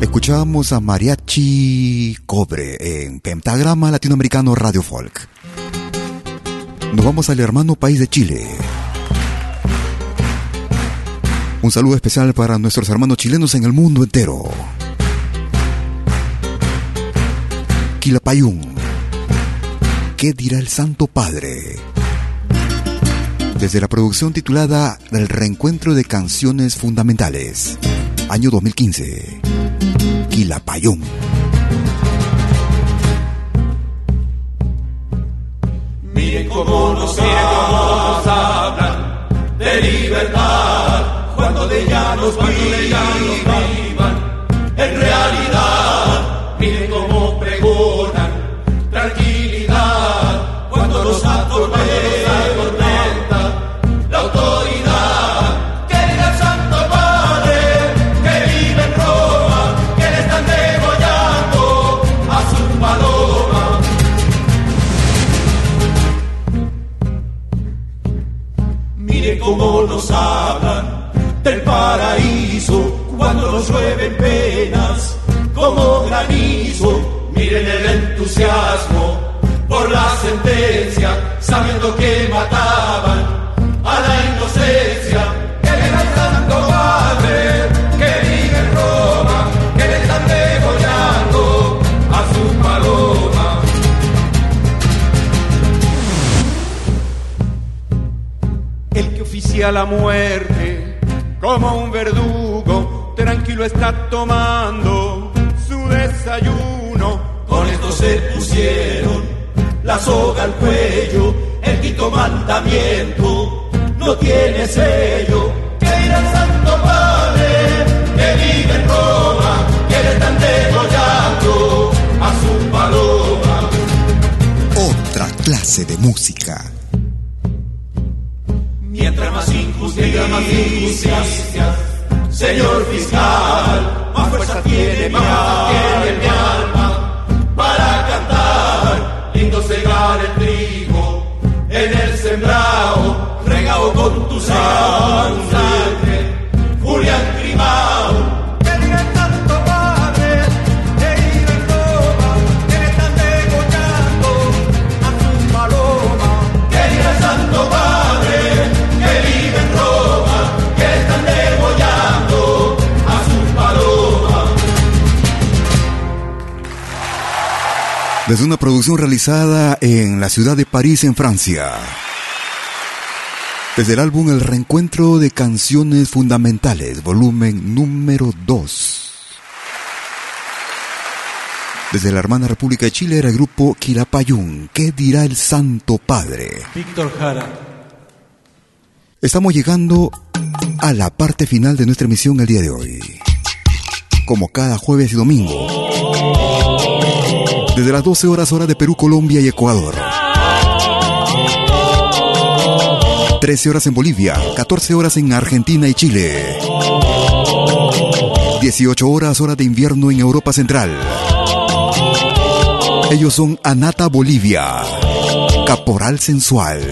Escuchábamos a Mariachi Cobre en Pentagrama Latinoamericano Radio Folk. Nos vamos al hermano país de Chile. Un saludo especial para nuestros hermanos chilenos en el mundo entero. Quilapayún. ¿Qué dirá el Santo Padre? Desde la producción titulada El Reencuentro de Canciones Fundamentales, año 2015. Quilapayún. Miren cómo nos, hablan de libertad cuando de ella nos vivan en realidad. Miren cómo pregonan tranquilidad cuando los atormenta la autoridad. Que diga el Santo Padre que vive en Roma, que le están degollando a su paloma. Mire cómo nos hablan del paraíso cuando nos llueven penas como granizo, miren el entusiasmo por la sentencia, sabiendo que mataban a la inocencia. Que viva el Santo Padre, que vive en Roma, que le están degollando a su paloma. El que oficia la muerte como un verdugo, tranquilo está tomando desayuno. Con esto se pusieron la soga al cuello, el quinto mandamiento no tiene sello. Que irá el Santo Padre que vive en Roma, que le están degollando a su paloma. Otra clase de música Mientras más injusticias, más injusticias, señor fiscal, más fuerza tiene mi alma para cantar, lindo cegar el trigo en el sembrado, regado con tu sangre, Julián Grimao. Desde una producción realizada en la ciudad de París, en Francia. Desde el álbum El Reencuentro de Canciones Fundamentales, volumen número 2. Desde la hermana República de Chile era el grupo Quilapayún. ¿Qué dirá el Santo Padre? Víctor Jara. Estamos llegando a la parte final de nuestra emisión el día de hoy. Como cada jueves y domingo. Desde las 12 horas hora de Perú, Colombia y Ecuador. 13 horas en Bolivia, 14 horas en Argentina y Chile. 18 horas hora de invierno en Europa Central. Ellos son Anata Bolivia, Caporal Sensual.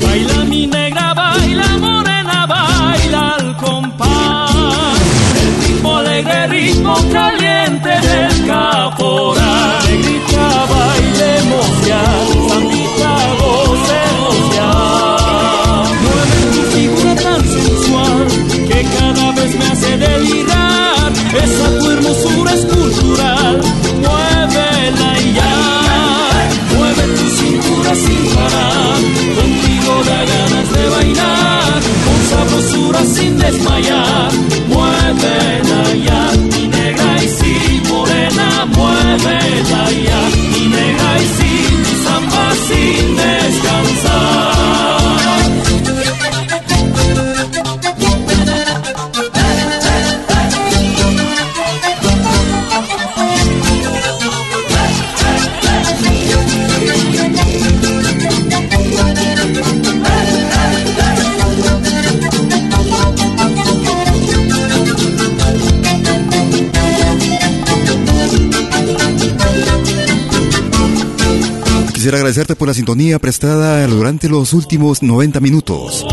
Baila mi negra, baila morena, baila al compás. El ritmo alegre, ritmo caliente por la sintonía prestada durante los últimos 90 minutos.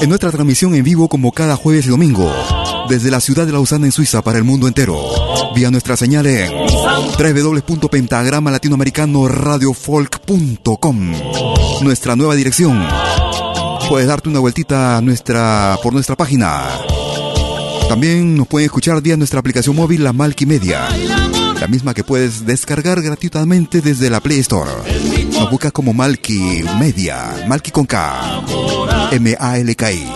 En nuestra transmisión en vivo como cada jueves y domingo, desde la ciudad de Lausana en Suiza para el mundo entero, vía nuestra señal en www.pentagrama latinoamericano radiofolk.com. Nuestra nueva dirección. Puedes darte una vueltita a nuestra, por nuestra página. También nos pueden escuchar vía nuestra aplicación móvil La Malky Media, la misma que puedes descargar gratuitamente desde la Play Store. Nos buscas como Malky Media, Malky con K, M-A-L-K-I.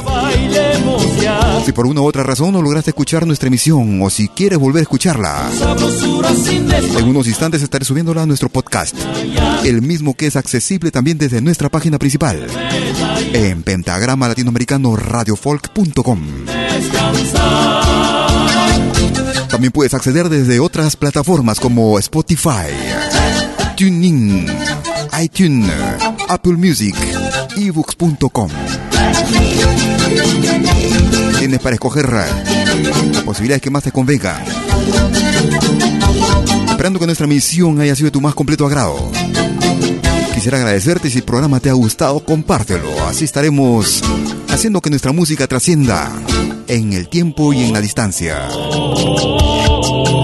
Si por una u otra razón no lograste escuchar nuestra emisión o si quieres volver a escucharla, en unos instantes estaré subiéndola a nuestro podcast, el mismo que es accesible también desde nuestra página principal, en pentagrama latinoamericano radiofolk.com. También puedes acceder desde otras plataformas como Spotify, TuneIn, iTunes, Apple Music, ebooks.com. Tienes para escoger las posibilidades que más te convengan. Esperando que nuestra misión haya sido de tu más completo agrado. Quisiera agradecerte si el programa te ha gustado, compártelo. Así estaremos haciendo que nuestra música trascienda en el tiempo y en la distancia.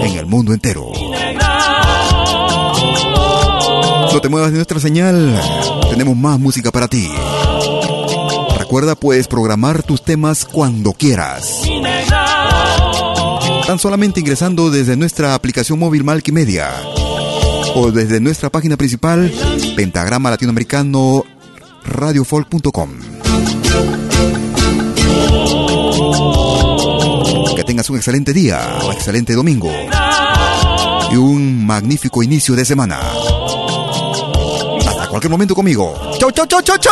En el mundo entero. No te muevas de nuestra señal. Tenemos más música para ti. Recuerda, puedes programar tus temas cuando quieras. Tan solamente ingresando desde nuestra aplicación móvil Malkimedia o desde nuestra página principal pentagrama latinoamericano radiofolk.com. Que tengas un excelente día, un excelente domingo y un magnífico inicio de semana. Hasta cualquier momento conmigo. ¡Chau, chau, chau, chau, chau!